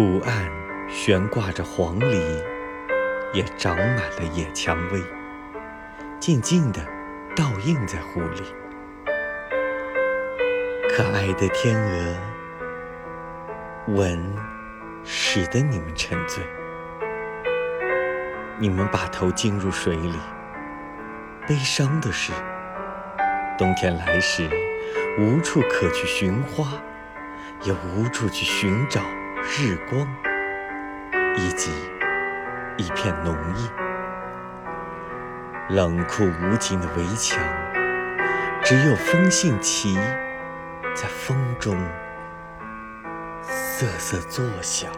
湖岸悬挂着黄鹂，也长满了野蔷薇，静静地倒映在湖里。可爱的天鹅，吻使得你们沉醉，你们把头浸入水里。悲伤的是，冬天来时，无处可去寻花，也无处去寻找。日光，以及一片浓荫，冷酷无情的围墙，只有风信旗在风中瑟瑟作响。